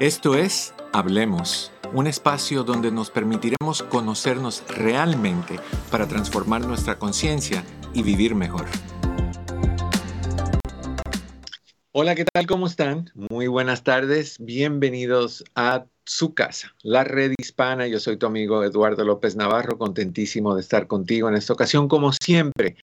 Esto es Hablemos, un espacio donde nos permitiremos conocernos realmente para transformar nuestra conciencia y vivir mejor. Hola, ¿qué tal? ¿Cómo están? Muy buenas tardes. Bienvenidos a su casa, la red hispana. Yo soy tu amigo Eduardo López Navarro, contentísimo de estar contigo en esta ocasión, como siempre.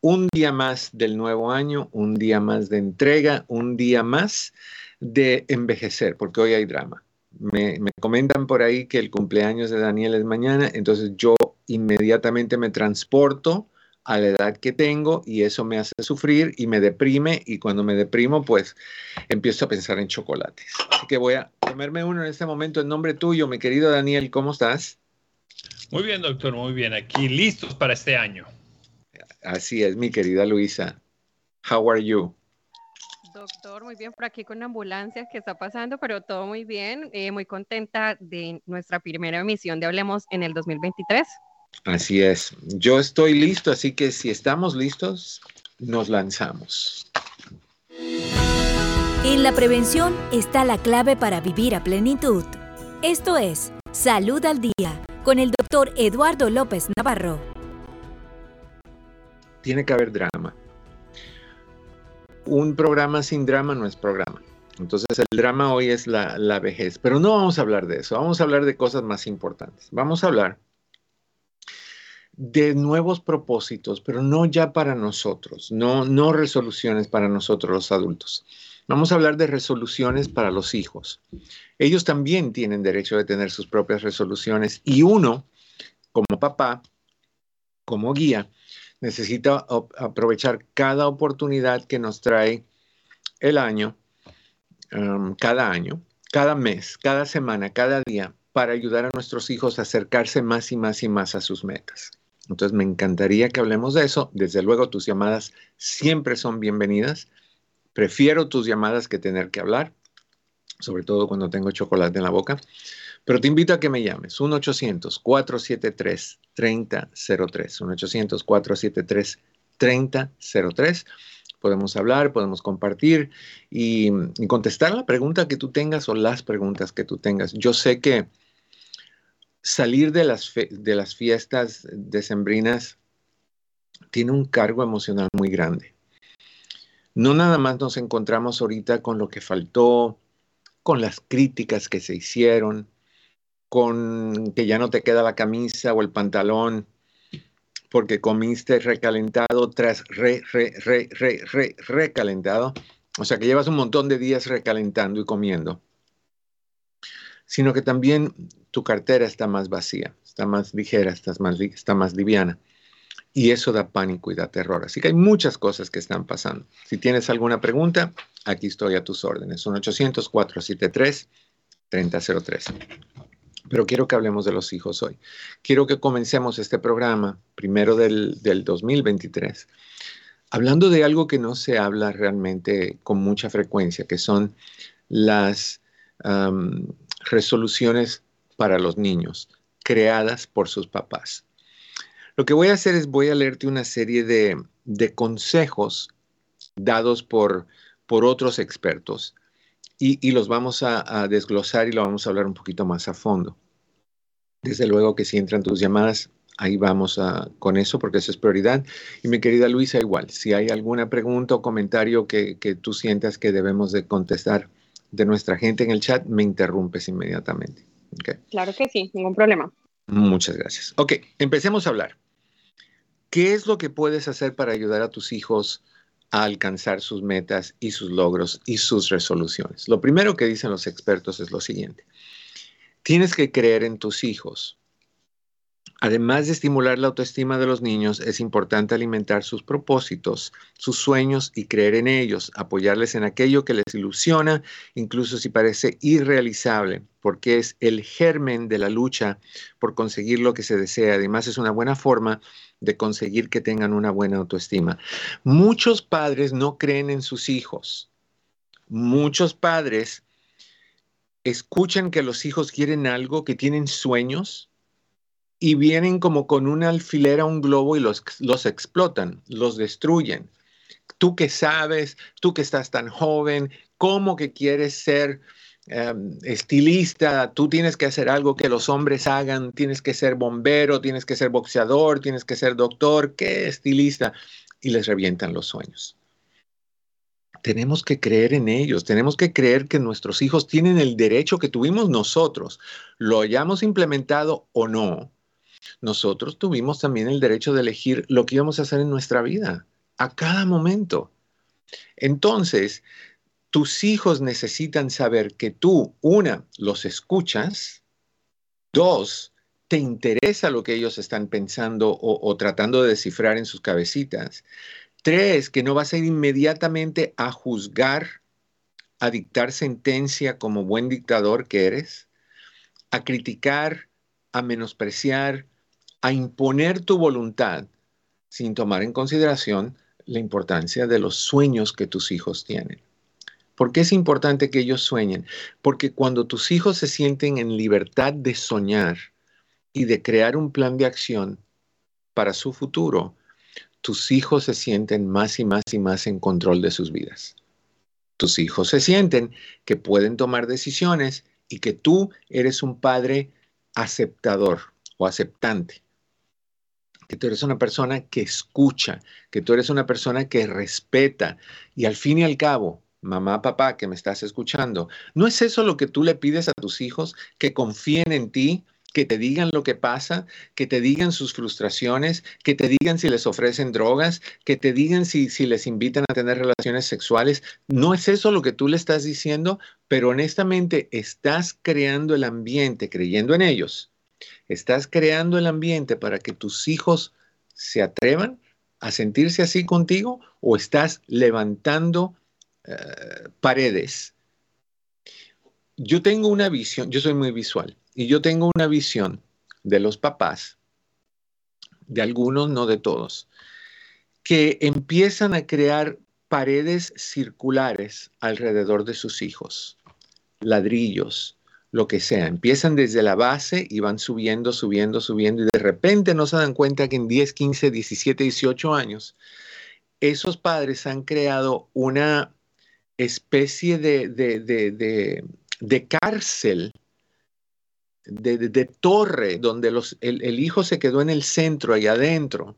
Un día más del nuevo año, un día más de entrega, un día más de envejecer, porque hoy hay drama. Me, comentan por ahí que el cumpleaños de Daniel es mañana, entonces yo inmediatamente me transporto a la edad que tengo y eso me hace sufrir y me deprime y cuando me deprimo pues empiezo a pensar en chocolates. Así que voy a comerme uno en este momento en nombre tuyo, mi querido Daniel, ¿cómo estás? Muy bien, doctor, muy bien. Aquí listos para este año. Así es, mi querida Luisa. How are you? Doctor, muy bien por aquí con la ambulancia que está pasando, pero todo muy bien. Eh, muy contenta de nuestra primera emisión de Hablemos en el 2023. Así es. Yo estoy listo, así que si estamos listos, nos lanzamos. En la prevención está la clave para vivir a plenitud. Esto es Salud al Día con el doctor Eduardo López Navarro. Tiene que haber drama un programa sin drama no es programa. Entonces el drama hoy es la, vejez, pero no vamos a hablar de eso, vamos a hablar de cosas más importantes. Vamos a hablar de nuevos propósitos, pero no ya para nosotros, no, no resoluciones para nosotros los adultos. Vamos a hablar de resoluciones para los hijos. Ellos también tienen derecho de tener sus propias resoluciones y uno, como papá, como guía, necesita aprovechar cada oportunidad que nos trae el año, um, cada año, cada mes, cada semana, cada día, para ayudar a nuestros hijos a acercarse más y más y más a sus metas. Entonces me encantaría que hablemos de eso. Desde luego tus llamadas siempre son bienvenidas. Prefiero tus llamadas que tener que hablar, sobre todo cuando tengo chocolate en la boca. Pero te invito a que me llames, 1-800-473-3003, 1-800-473-3003. Podemos hablar, podemos compartir y, contestar la pregunta que tú tengas o las preguntas que tú tengas. Yo sé que salir de las, de las fiestas decembrinas tiene un cargo emocional muy grande. No nada más nos encontramos ahorita con lo que faltó, con las críticas que se hicieron, con que ya no te queda la camisa o el pantalón porque comiste recalentado tras re, re, re, re, re, recalentado. O sea que llevas un montón de días recalentando y comiendo. Sino que también tu cartera está más vacía, está más ligera, está más, está más liviana. Y eso da pánico y da terror. Así que hay muchas cosas que están pasando. Si tienes alguna pregunta, aquí estoy a tus órdenes. Son 800-473-3003 pero quiero que hablemos de los hijos hoy. Quiero que comencemos este programa, primero del, 2023, hablando de algo que no se habla realmente con mucha frecuencia, que son las resoluciones para los niños creadas por sus papás. Lo que voy a hacer es voy a leerte una serie de, consejos dados por, por otros expertos y, los vamos a, desglosar y lo vamos a hablar un poquito más a fondo. Desde luego que si entran tus llamadas, ahí vamos a, con eso porque eso es prioridad. Y mi querida Luisa, igual, si hay alguna pregunta o comentario que, tú sientas que debemos de contestar de nuestra gente en el chat, me interrumpes inmediatamente. Claro que sí, ningún problema. Muchas gracias. Ok, empecemos a hablar. ¿Qué es lo que puedes hacer para ayudar a tus hijos a alcanzar sus metas y sus logros y sus resoluciones. Lo primero que dicen los expertos es lo siguiente. Tienes que creer en tus hijos. Además de estimular la autoestima de los niños, es importante alimentar sus propósitos, sus sueños y creer en ellos, apoyarles en aquello que les ilusiona, incluso si parece irrealizable, porque es el germen de la lucha por conseguir lo que se desea. Además, es una buena forma de conseguir que tengan una buena autoestima. Muchos padres no creen en sus hijos. Muchos padres escuchan que los hijos quieren algo, que tienen sueños, y vienen como con una alfiler a un globo y los, los explotan, los destruyen. Tú que sabes, tú que estás tan joven, ¿cómo que quieres ser em, estilista, tú tienes que hacer algo que los hombres hagan, tienes que ser bombero, tienes que ser boxeador, tienes que ser doctor, ¿qué estilista? Y les revientan los sueños. Tenemos que creer en ellos, tenemos que creer que nuestros hijos tienen el derecho que tuvimos nosotros, lo hayamos implementado o no. Nosotros tuvimos también el derecho de elegir lo que íbamos a hacer en nuestra vida, a cada momento. Entonces, tus hijos necesitan saber que tú, una, los escuchas, dos, te interesa lo que ellos están pensando o, tratando de descifrar en sus cabecitas. Tres, que no vas a ir inmediatamente a juzgar, a dictar sentencia como buen dictador que eres, a criticar, a menospreciar, a imponer tu voluntad sin tomar en consideración la importancia de los sueños que tus hijos tienen. ¿Por qué es importante que ellos sueñen? Porque cuando tus hijos se sienten en libertad de soñar y de crear un plan de acción para su futuro, tus hijos se sienten más y más y más en control de sus vidas. Tus hijos se sienten que pueden tomar decisiones y que tú eres un padre aceptador o aceptante que tú eres una persona que escucha, que tú eres una persona que respeta. Y al fin y al cabo, mamá, papá, que me estás escuchando, ¿no es eso lo que tú le pides a tus hijos, que confíen en ti, que te digan lo que pasa, que te digan sus frustraciones, que te digan si les ofrecen drogas, que te digan si, si les invitan a tener relaciones sexuales. No es eso lo que tú le estás diciendo, pero honestamente estás creando el ambiente, creyendo en ellos, Estás creando el ambiente para que tus hijos se atrevan a sentirse así contigo o estás levantando uh, paredes. Yo tengo una visión, yo soy muy visual, y yo tengo una visión de los papás, de algunos, no de todos, que empiezan a crear paredes circulares alrededor de sus hijos, ladrillos, lo que sea. Empiezan desde la base y van subiendo, subiendo, subiendo y de repente no se dan cuenta que en 10, 15, 17, 18 años, esos padres han creado una especie de, de, de, de cárcel, de, torre, donde los, el, el, hijo se quedó en el centro, ahí adentro,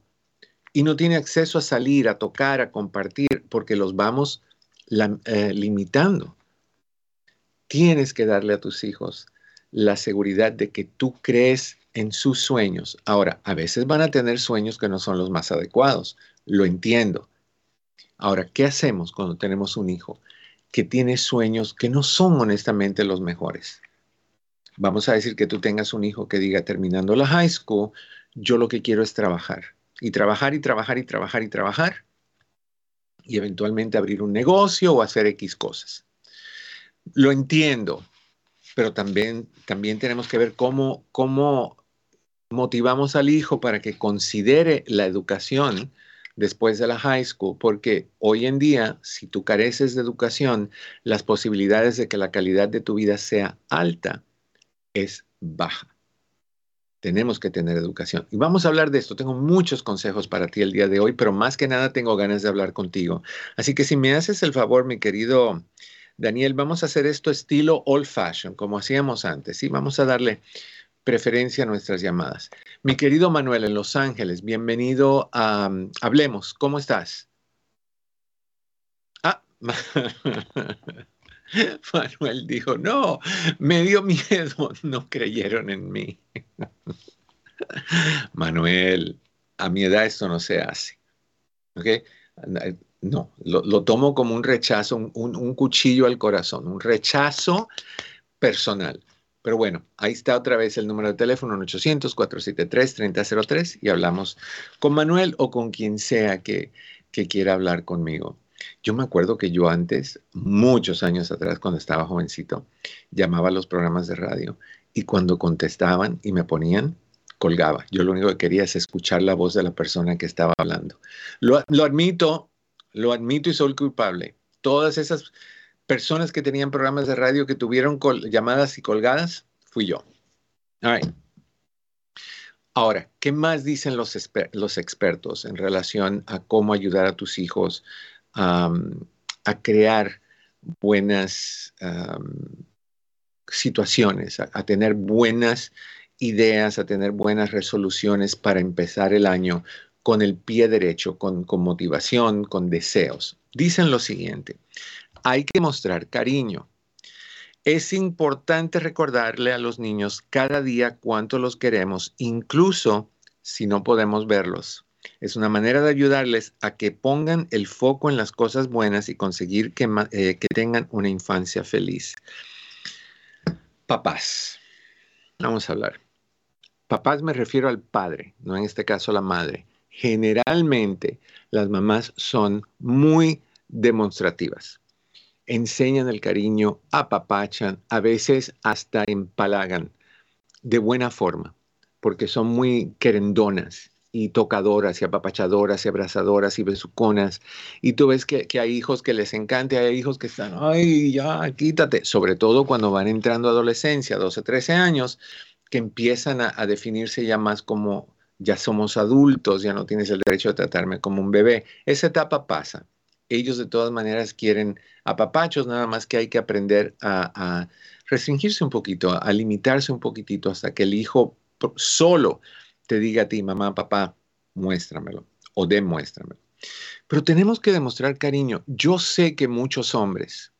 y no tiene acceso a salir, a tocar, a compartir, porque los vamos eh, limitando tienes que darle a tus hijos la seguridad de que tú crees en sus sueños. Ahora, a veces van a tener sueños que no son los más adecuados, lo entiendo. Ahora, ¿qué hacemos cuando tenemos un hijo que tiene sueños que no son honestamente los mejores? Vamos a decir que tú tengas un hijo que diga, terminando la high school, yo lo que quiero es trabajar. Y trabajar y trabajar y trabajar y trabajar. Y eventualmente abrir un negocio o hacer X cosas. Lo entiendo, pero también, también tenemos que ver cómo, cómo motivamos al hijo para que considere la educación después de la high school, porque hoy en día, si tú careces de educación, las posibilidades de que la calidad de tu vida sea alta es baja. Tenemos que tener educación. Y vamos a hablar de esto. Tengo muchos consejos para ti el día de hoy, pero más que nada tengo ganas de hablar contigo. Así que si me haces el favor, mi querido Daniel, vamos a hacer esto estilo old fashion, como hacíamos antes, y vamos a darle preferencia a nuestras llamadas. Mi querido Manuel en Los Ángeles, bienvenido a um, Hablemos, ¿cómo estás? Ah, Manuel dijo, no, me dio miedo, no creyeron en mí. Manuel, a mi edad esto no se hace. ¿Ok? No, lo, tomo como un rechazo, un, cuchillo al corazón, un rechazo personal. Pero bueno, ahí está otra vez el número de teléfono 800-473-3003 y hablamos con Manuel o con quien sea que, quiera hablar conmigo. Yo me acuerdo que yo antes, muchos años atrás, cuando estaba jovencito, llamaba a los programas de radio y cuando contestaban y me ponían, colgaba. Yo lo único que quería es escuchar la voz de la persona que estaba hablando. Lo, lo admito, lo admito y soy culpable. Todas esas personas que tenían programas de radio que tuvieron llamadas y colgadas, fui yo. Ahora, ¿qué más dicen los, los, expertos en relación a cómo ayudar a tus hijos a crear buenas, situaciones, a, tener buenas ideas, a tener buenas resoluciones para empezar el año con el pie derecho, con, motivación, con deseos. Dicen lo siguiente, hay que mostrar cariño. Es importante recordarle a los niños cada día cuánto los queremos, incluso si no podemos verlos. Es una manera de ayudarles a que pongan el foco en las cosas buenas y conseguir que, eh, que tengan una infancia feliz. Papás. Vamos a hablar. Papás me refiero al padre, no en este caso la madre. Generalmente las mamás son muy demostrativas. Enseñan el cariño, apapachan, a veces hasta empalagan de buena forma, porque son muy querendonas y tocadoras y apapachadoras y abrazadoras y besuconas. Y tú ves que, hay hijos que les encanta, hay hijos que están, ay, ya, quítate. Sobre todo cuando van entrando a adolescencia, 12, 13 años, que empiezan a, a definirse ya más como, ya somos adultos, ya no tienes el derecho de tratarme como un bebé. Esa etapa pasa. Ellos de todas maneras quieren apapachos, nada más que hay que aprender a, a restringirse un poquito, a limitarse un poquitito hasta que el hijo solo te diga a ti, mamá, papá, muéstramelo o demuéstramelo. Pero tenemos que demostrar cariño. Yo sé que muchos hombres,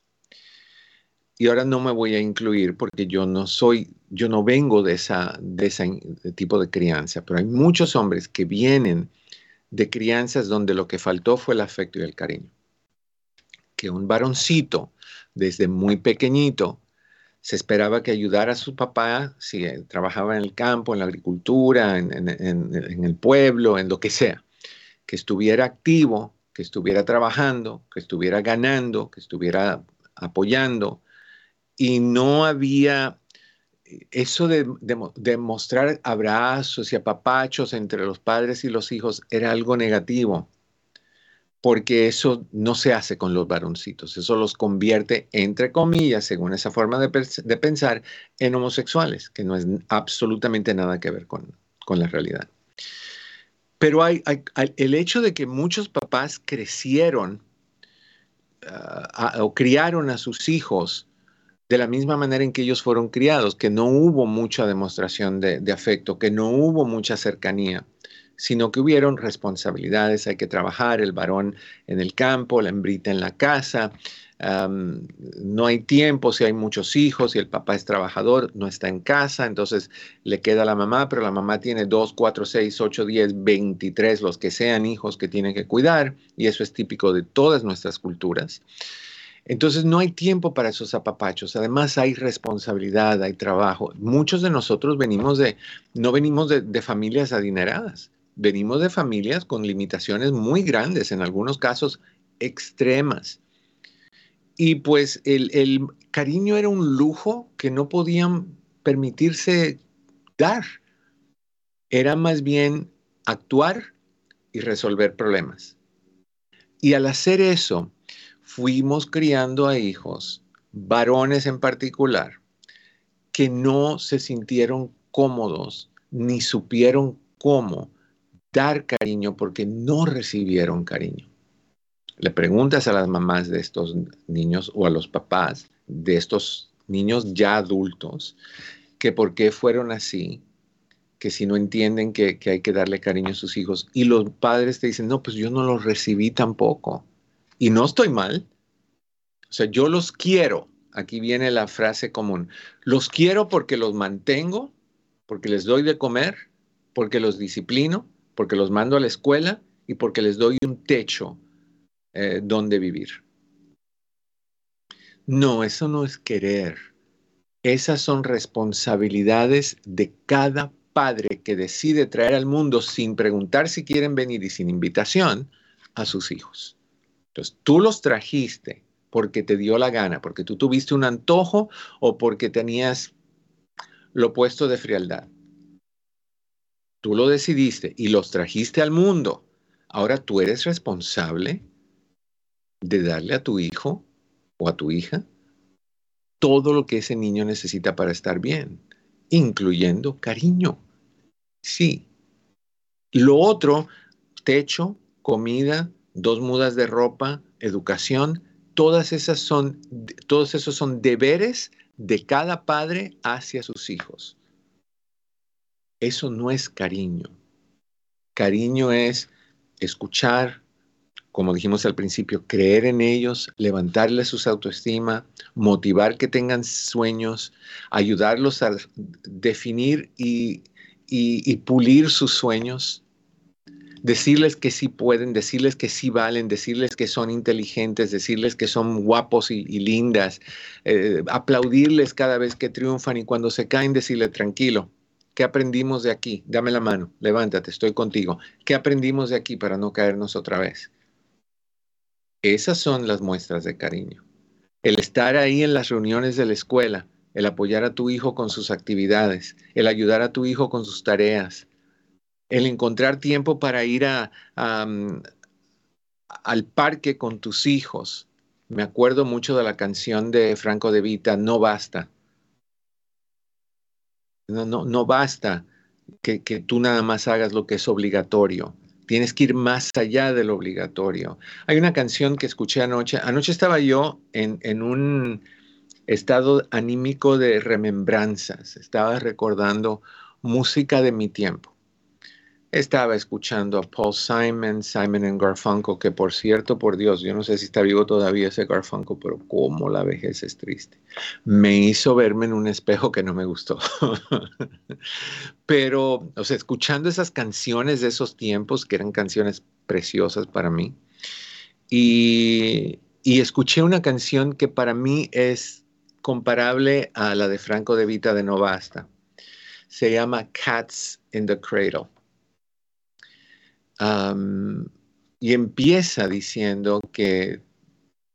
y ahora no me voy a incluir porque yo no soy, yo no vengo de, esa, de ese tipo de crianza, pero hay muchos hombres que vienen de crianzas donde lo que faltó fue el afecto y el cariño. Que un varoncito desde muy pequeñito se esperaba que ayudara a su papá si trabajaba en el campo, en la agricultura, en, el pueblo, en lo que sea, que estuviera activo, que estuviera trabajando, que estuviera ganando, que estuviera apoyando. Y no había eso de, mostrar abrazos y apapachos entre los padres y los hijos era algo negativo porque eso no se hace con los varoncitos, eso los convierte, entre comillas, según esa forma de, pensar, en homosexuales, que no es absolutamente nada que ver con, la realidad. Pero hay, el hecho de que muchos papás crecieron ah, o criaron a sus hijos de la misma manera en que ellos fueron criados, que no hubo mucha demostración de afecto, que no hubo mucha cercanía, sino que hubieron responsabilidades, hay que trabajar, el varón en el campo, la hembrita en la casa, no hay tiempo si hay muchos hijos y el papá es trabajador, no está en casa, entonces le queda a la mamá, pero la mamá tiene 2, 4, 6, 8, 10, 23, los que sean hijos que tiene que cuidar, y eso es típico de todas nuestras culturas. Entonces no hay tiempo para esos apapachos. Además hay responsabilidad, hay trabajo. Muchos de nosotros venimos de, no venimos de familias adineradas venimos de familias con limitaciones muy grandes, en algunos casos extremas. Y pues el, cariño era un lujo que no podían permitirse dar. Era más bien actuar y resolver problemas. Y al hacer eso, fuimos criando a hijos, varones en particular, que no se sintieron cómodos ni supieron cómo dar cariño porque no recibieron cariño. Le preguntas a las mamás de estos niños o a los papás de estos niños ya adultos que por qué fueron así, que si no entienden que, hay que darle cariño a sus hijos y los padres te dicen, no, pues yo no los recibí tampoco. Y no estoy mal. O sea, yo los quiero. Aquí viene la frase común. Los quiero porque los mantengo, porque les doy de comer, porque los disciplino, porque los mando a la escuela y porque les doy un techo eh, donde vivir. No, eso no es querer. Esas son responsabilidades de cada padre que decide traer al mundo sin preguntar si quieren venir y sin invitación a sus hijos. Entonces, tú los trajiste porque te dio la gana, porque tú tuviste un antojo o porque tenías lo opuesto de frialdad. Tú lo decidiste y los trajiste al mundo. Ahora tú eres responsable de darle a tu hijo o a tu hija todo lo que ese niño necesita para estar bien, incluyendo cariño. Sí. Lo otro, techo, comida, dos mudas de ropa, educación, todas esas son, todos esos son deberes de cada padre hacia sus hijos. Eso no es cariño. Cariño es escuchar, como dijimos al principio, creer en ellos, levantarles su autoestima, motivar que tengan sueños, ayudarlos a definir y pulir sus sueños, decirles que sí pueden, decirles que sí valen, decirles que son inteligentes, decirles que son guapos y, lindas, eh, aplaudirles cada vez que triunfan y cuando se caen decirle tranquilo. ¿Qué aprendimos de aquí? Dame la mano, levántate, estoy contigo. ¿Qué aprendimos de aquí para no caernos otra vez? Esas son las muestras de cariño. El estar ahí en las reuniones de la escuela, el apoyar a tu hijo con sus actividades, el ayudar a tu hijo con sus tareas, el encontrar tiempo para ir mm, al parque con tus hijos. Me acuerdo mucho de la canción de Franco de Vita, No basta. No, no, no basta que, tú nada más hagas lo que es obligatorio. Tienes que ir más allá de lo obligatorio. Hay una canción que escuché anoche. Anoche estaba yo en, en un estado anímico de remembranzas. Estaba recordando música de mi tiempo estaba escuchando a Paul Simon, Simon and Garfunkel, que por cierto, por Dios, yo no sé si está vivo todavía ese Garfunkel, pero cómo la vejez es triste. Me hizo verme en un espejo que no me gustó. pero, o sea, escuchando esas canciones de esos tiempos, que eran canciones preciosas para mí, y, y escuché una canción que para mí es comparable a la de Franco de Vita de No Basta. Se llama Cats in the Cradle y empieza diciendo que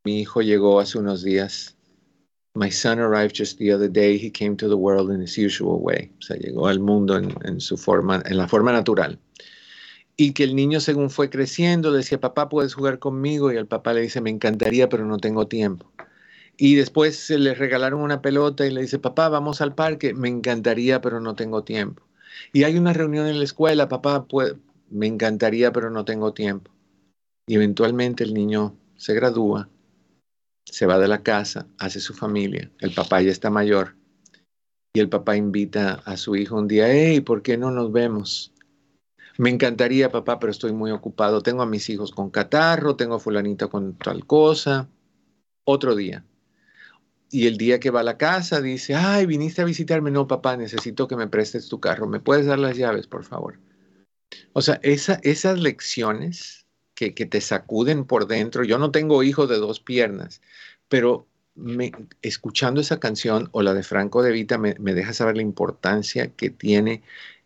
mi hijo llegó hace unos días. My son arrived just the other day. He came to the world in his usual way. O sea, llegó al mundo en, su forma, en la forma natural. Y que el niño, según fue creciendo, decía, papá, puedes jugar conmigo. Y el papá le dice, me encantaría, pero no tengo tiempo. Y después se le regalaron una pelota y le dice, papá, vamos al parque. Me encantaría, pero no tengo tiempo. Y hay una reunión en la escuela, papá, me encantaría, pero no tengo tiempo. Y eventualmente el niño se gradúa, se va de la casa, hace su familia, el papá ya está mayor y el papá invita a su hijo un día, hey, ¿por qué no nos vemos? Me encantaría, papá, pero estoy muy ocupado. Tengo a mis hijos con catarro, tengo a fulanito con tal cosa. Otro día. Y el día que va a la casa dice, ay, viniste a visitarme. No, papá, necesito que me prestes tu carro. ¿Me puedes dar las llaves, por favor? O sea, esas lecciones que, te sacuden por dentro, yo no tengo hijo de dos piernas, pero escuchando esa canción o la de Franco de Vita me, me deja saber la importancia que tiene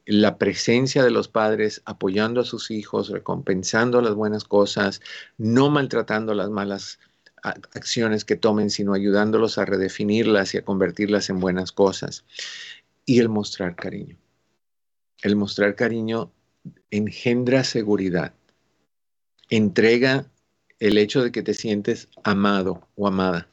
la presencia de los padres apoyando a sus hijos, recompensando las buenas cosas, no maltratando las malas acciones que tomen, sino ayudándolos a redefinirlas y a convertirlas en buenas cosas. Y el mostrar cariño. El mostrar cariño engendra seguridad, entrega el hecho de que te sientes amado o amada.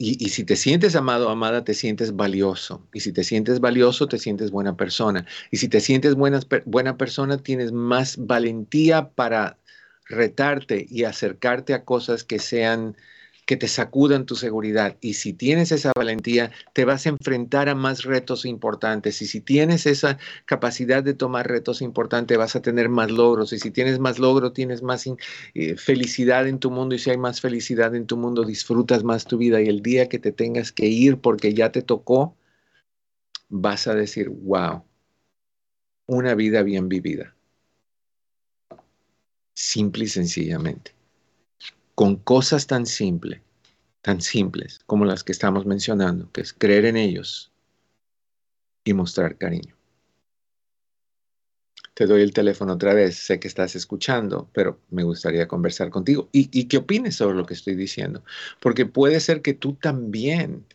Y, si te sientes amado o amada, te sientes valioso. Y si te sientes valioso, te sientes buena persona. Y si te sientes buena persona, tienes más valentía para retarte y acercarte a cosas que sean que te sacudan tu seguridad. Y si tienes esa valentía, te vas a enfrentar a más retos importantes. Y si tienes esa capacidad de tomar retos importantes, vas a tener más logros. Y si tienes más logros, tienes más eh, felicidad en tu mundo. Y si hay más felicidad en tu mundo, disfrutas más tu vida. Y el día que te tengas que ir porque ya te tocó, vas a decir, wow, una vida bien vivida. Simple y sencillamente con cosas tan simples, tan simples como las que estamos mencionando, que es creer en ellos y mostrar cariño. Te doy el teléfono otra vez, sé que estás escuchando, pero me gustaría conversar contigo. Y, y qué opines sobre lo que estoy diciendo, porque puede ser que tú también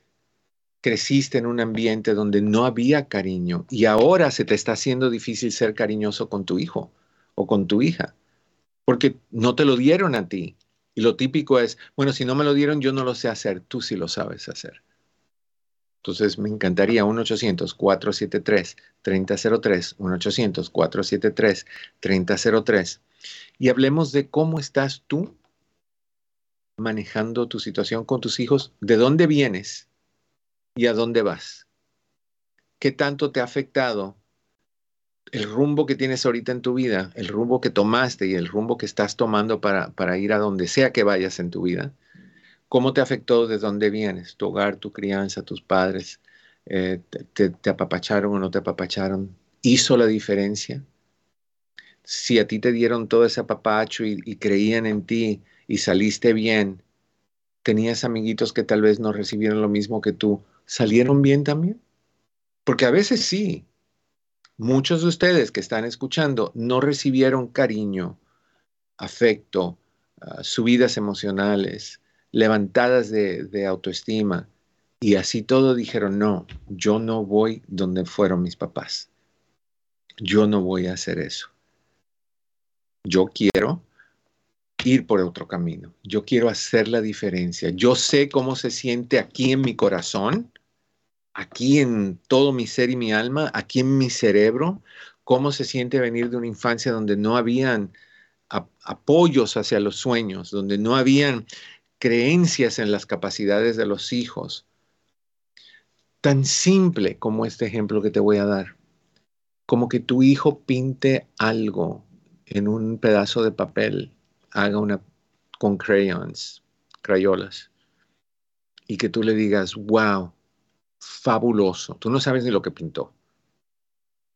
creciste en un ambiente donde no había cariño y ahora se te está haciendo difícil ser cariñoso con tu hijo o con tu hija, porque no te lo dieron a ti, y lo típico es, bueno, si no me lo dieron, yo no lo sé hacer, tú sí lo sabes hacer. Entonces me encantaría 1-800-473-3003, 1-800-473-3003. Y hablemos de cómo estás tú manejando tu situación con tus hijos, ¿de dónde vienes y a dónde vas? ¿Qué tanto te ha afectado el rumbo que tienes ahorita en tu vida, el rumbo que tomaste y el rumbo que estás tomando para, para ir a donde sea que vayas en tu vida? ¿Cómo te afectó de dónde vienes? Tu hogar, tu crianza, tus padres, eh, te, te apapacharon o no te apapacharon? ¿Hizo la diferencia? si a ti te dieron todo ese apapacho y, creían en ti y saliste bien, tenías amiguitos que tal vez no recibieron lo mismo que tú, ¿salieron bien también? Porque a veces sí. Muchos de ustedes que están escuchando no recibieron cariño, afecto, ah, subidas emocionales, levantadas de, de autoestima. Y así todo dijeron, no, yo no voy donde fueron mis papás. Yo no voy a hacer eso yo quiero ir por otro camino. Yo quiero hacer la diferencia. Yo sé cómo se siente aquí en mi corazón, aquí en todo mi ser y mi alma, aquí en mi cerebro, cómo se siente venir de una infancia donde no habían apoyos hacia los sueños, donde no habían creencias en las capacidades de los hijos. Tan simple como este ejemplo que te voy a dar. Como que tu hijo pinte algo en un pedazo de papel haga una con crayons, crayolas, y que tú le digas, wow, fabuloso. Tú no sabes ni lo que pintó,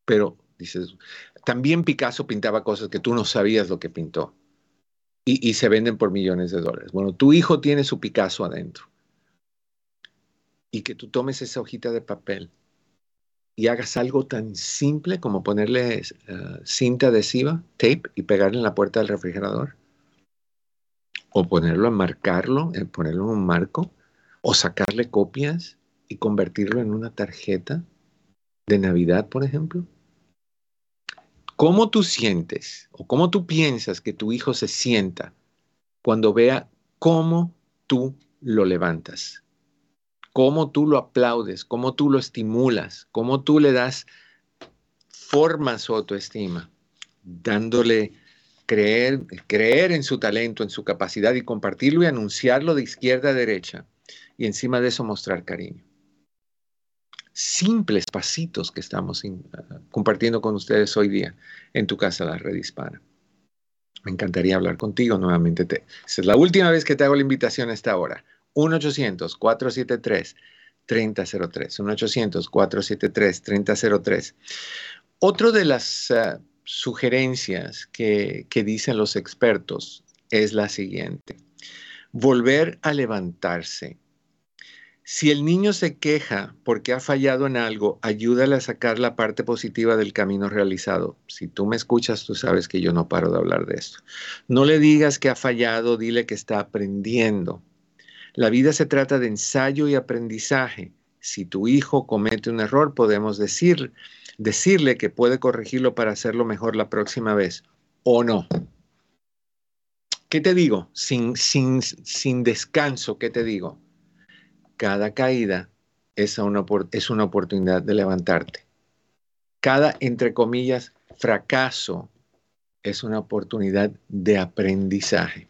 pero dices, también Picasso pintaba cosas que tú no sabías lo que pintó y, se venden por millones de dólares. Bueno, tu hijo tiene su Picasso adentro y que tú tomes esa hojita de papel y hagas algo tan simple como ponerle eh, cinta adhesiva, tape, y pegarle en la puerta del refrigerador. O ponerlo, enmarcarlo, eh, ponerlo en un marco, o sacarle copias y convertirlo en una tarjeta de Navidad, por ejemplo. ¿Cómo tú sientes o cómo tú piensas que tu hijo se sienta cuando vea cómo tú lo levantas? cómo tú lo aplaudes, cómo tú lo estimulas, cómo tú le das forma a su autoestima, dándole creer, creer en su talento, en su capacidad y compartirlo y anunciarlo de izquierda a derecha y encima de eso mostrar cariño. Simples pasitos que estamos ah, compartiendo con ustedes hoy día en tu casa, la red hispana. Me encantaría hablar contigo nuevamente. Esta es la última vez que te hago la invitación a esta hora. 1-800-473-3003. 1-800-473-3003. Otra de las uh, sugerencias que dicen los expertos es la siguiente. Volver a levantarse. Si el niño se queja porque ha fallado en algo, ayúdale a sacar la parte positiva del camino realizado. Si tú me escuchas, tú sabes que yo no paro de hablar de esto. No le digas que ha fallado, dile que está aprendiendo. La vida se trata de ensayo y aprendizaje. Si tu hijo comete un error, podemos decir, decirle que puede corregirlo para hacerlo mejor la próxima vez o no. ¿Qué te digo? Sin, sin, sin descanso, ¿qué te digo? Cada caída es una, es una oportunidad de levantarte. Cada, entre comillas, fracaso es una oportunidad de aprendizaje.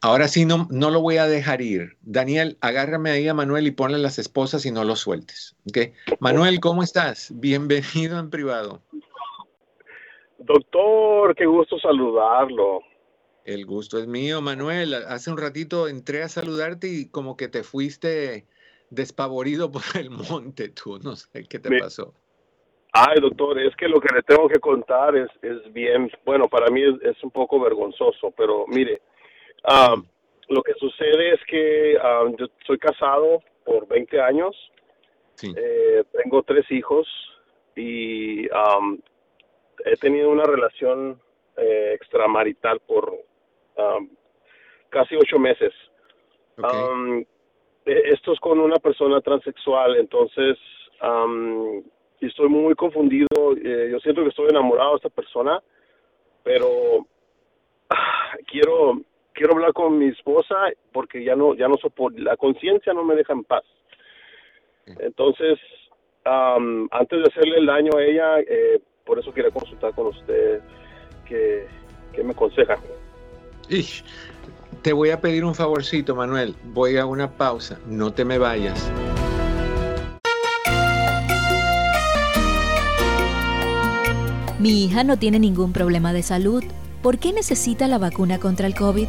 Ahora sí, no, no lo voy a dejar ir. Daniel, agárrame ahí a Manuel y ponle las esposas y no lo sueltes. ¿okay? Manuel, ¿cómo estás? Bienvenido en privado. Doctor, qué gusto saludarlo. El gusto es mío, Manuel. Hace un ratito entré a saludarte y como que te fuiste despavorido por el monte, tú. No sé qué te pasó. Ay, doctor, es que lo que le tengo que contar es, es bien, bueno, para mí es, es un poco vergonzoso, pero mire, Um, lo que sucede es que um, yo soy casado por 20 años, eh, tengo tres hijos y um, he tenido una relación eh, extramarital por casi ocho meses. E, esto es con una persona transexual, entonces estoy muy confundido. Eh, yo siento que estoy enamorado de esta persona, pero ah, quiero quiero hablar con mi esposa porque ya no, ya no soporto, la conciencia no me deja en paz. Entonces, antes de hacerle el daño a ella, eh, por eso quería consultar con usted, que, me aconseja. Te voy a pedir un favorcito, Manuel. Voy a una pausa. No te me vayas. Mi hija no tiene ningún problema de salud. ¿Por qué necesita la vacuna contra el COVID?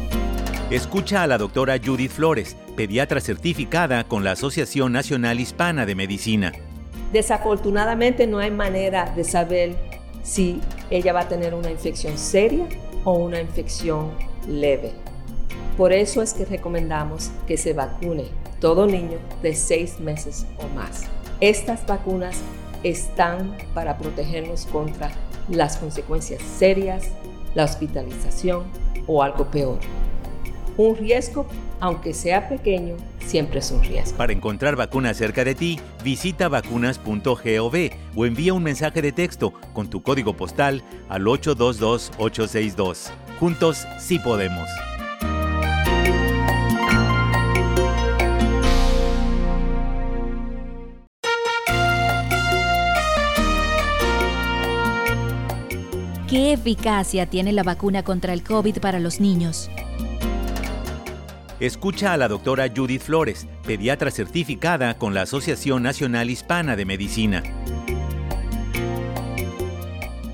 Escucha a la doctora Judith Flores, pediatra certificada con la Asociación Nacional Hispana de Medicina. Desafortunadamente no hay manera de saber si ella va a tener una infección seria o una infección leve. Por eso es que recomendamos que se vacune todo niño de seis meses o más. Estas vacunas están para protegernos contra las consecuencias serias, la hospitalización o algo peor. Un riesgo, aunque sea pequeño, siempre es un riesgo. Para encontrar vacunas cerca de ti, visita vacunas.gov o envía un mensaje de texto con tu código postal al 822-862. Juntos sí podemos. ¿Qué eficacia tiene la vacuna contra el COVID para los niños? Escucha a la doctora Judith Flores, pediatra certificada con la Asociación Nacional Hispana de Medicina.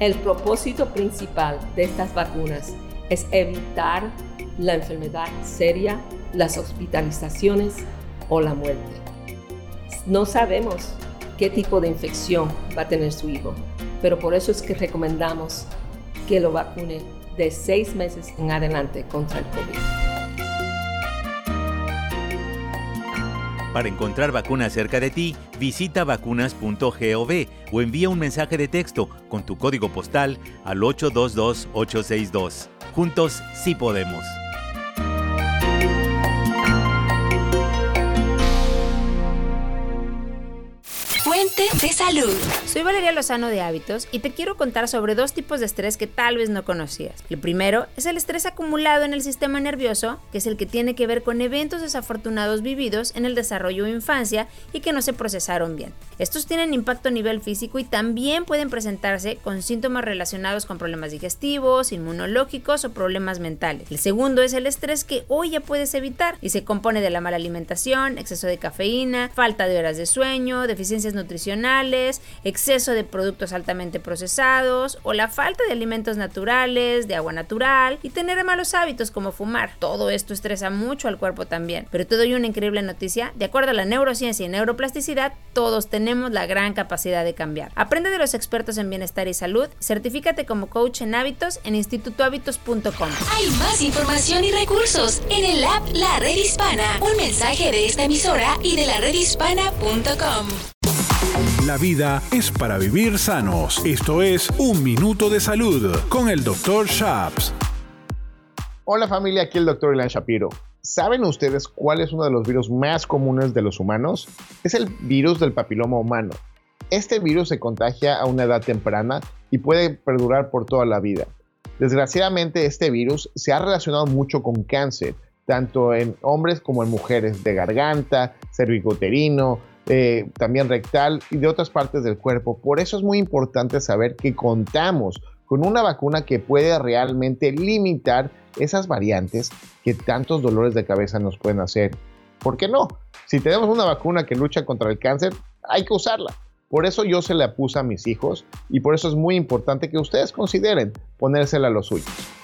El propósito principal de estas vacunas es evitar la enfermedad seria, las hospitalizaciones o la muerte. No sabemos qué tipo de infección va a tener su hijo, pero por eso es que recomendamos que lo vacune de seis meses en adelante contra el COVID. Para encontrar vacunas cerca de ti, visita vacunas.gov o envía un mensaje de texto con tu código postal al 822-862. Juntos sí podemos. Fuente de salud. Soy Valeria Lozano de Hábitos y te quiero contar sobre dos tipos de estrés que tal vez no conocías. El primero es el estrés acumulado en el sistema nervioso, que es el que tiene que ver con eventos desafortunados vividos en el desarrollo o infancia y que no se procesaron bien. Estos tienen impacto a nivel físico y también pueden presentarse con síntomas relacionados con problemas digestivos, inmunológicos o problemas mentales. El segundo es el estrés que hoy ya puedes evitar y se compone de la mala alimentación, exceso de cafeína, falta de horas de sueño, deficiencias nutricionales, exceso de productos altamente procesados o la falta de alimentos naturales, de agua natural y tener malos hábitos como fumar. Todo esto estresa mucho al cuerpo también. Pero te doy una increíble noticia, de acuerdo a la neurociencia y neuroplasticidad, todos tenemos la gran capacidad de cambiar. Aprende de los expertos en bienestar y salud, certifícate como coach en hábitos en institutohábitos.com. Hay más información y recursos en el app La Red Hispana. Un mensaje de esta emisora y de la redhispana.com. La vida es para vivir sanos. Esto es Un Minuto de Salud con el Dr. Shaps. Hola familia, aquí el Dr. Ilan Shapiro. ¿Saben ustedes cuál es uno de los virus más comunes de los humanos? Es el virus del papiloma humano. Este virus se contagia a una edad temprana y puede perdurar por toda la vida. Desgraciadamente este virus se ha relacionado mucho con cáncer, tanto en hombres como en mujeres, de garganta, cervicuterino, eh, también rectal y de otras partes del cuerpo. Por eso es muy importante saber que contamos con una vacuna que puede realmente limitar esas variantes que tantos dolores de cabeza nos pueden hacer. ¿Por qué no? Si tenemos una vacuna que lucha contra el cáncer, hay que usarla. Por eso yo se la puse a mis hijos y por eso es muy importante que ustedes consideren ponérsela a los suyos.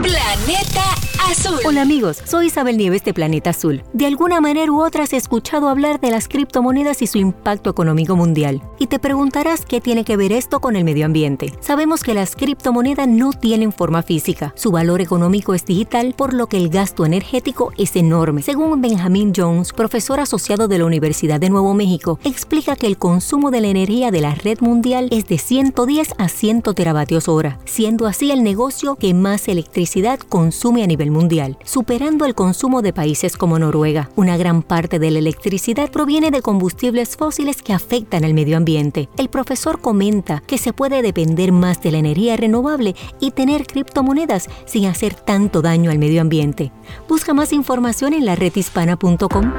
Planeta Azul. Hola amigos, soy Isabel Nieves de Planeta Azul. De alguna manera u otra has escuchado hablar de las criptomonedas y su impacto económico mundial. Y te preguntarás qué tiene que ver esto con el medio ambiente. Sabemos que las criptomonedas no tienen forma física. Su valor económico es digital, por lo que el gasto energético es enorme. Según Benjamin Jones, profesor asociado de la Universidad de Nuevo México, explica que el consumo de la energía de la red mundial es de 110 a 100 teravatios hora, siendo así el negocio que más electricidad consume a nivel mundial, superando el consumo de países como Noruega. Una gran parte de la electricidad proviene de combustibles fósiles que afectan al medio ambiente. El profesor comenta que se puede depender más de la energía renovable y tener criptomonedas sin hacer tanto daño al medio ambiente. Busca más información en la redhispana.com.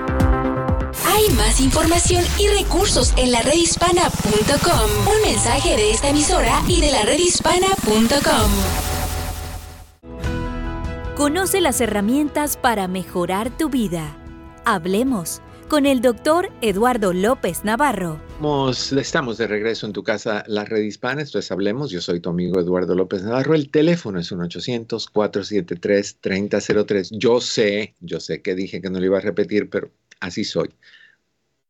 Hay más información y recursos en la redhispana.com. Un mensaje de esta emisora y de la redhispana.com. Conoce las herramientas para mejorar tu vida. Hablemos con el doctor Eduardo López Navarro. Estamos de regreso en tu casa, la red hispana. Esto es Hablemos. Yo soy tu amigo Eduardo López Navarro. El teléfono es 1-800-473-3003. Yo sé, yo sé que dije que no lo iba a repetir, pero así soy.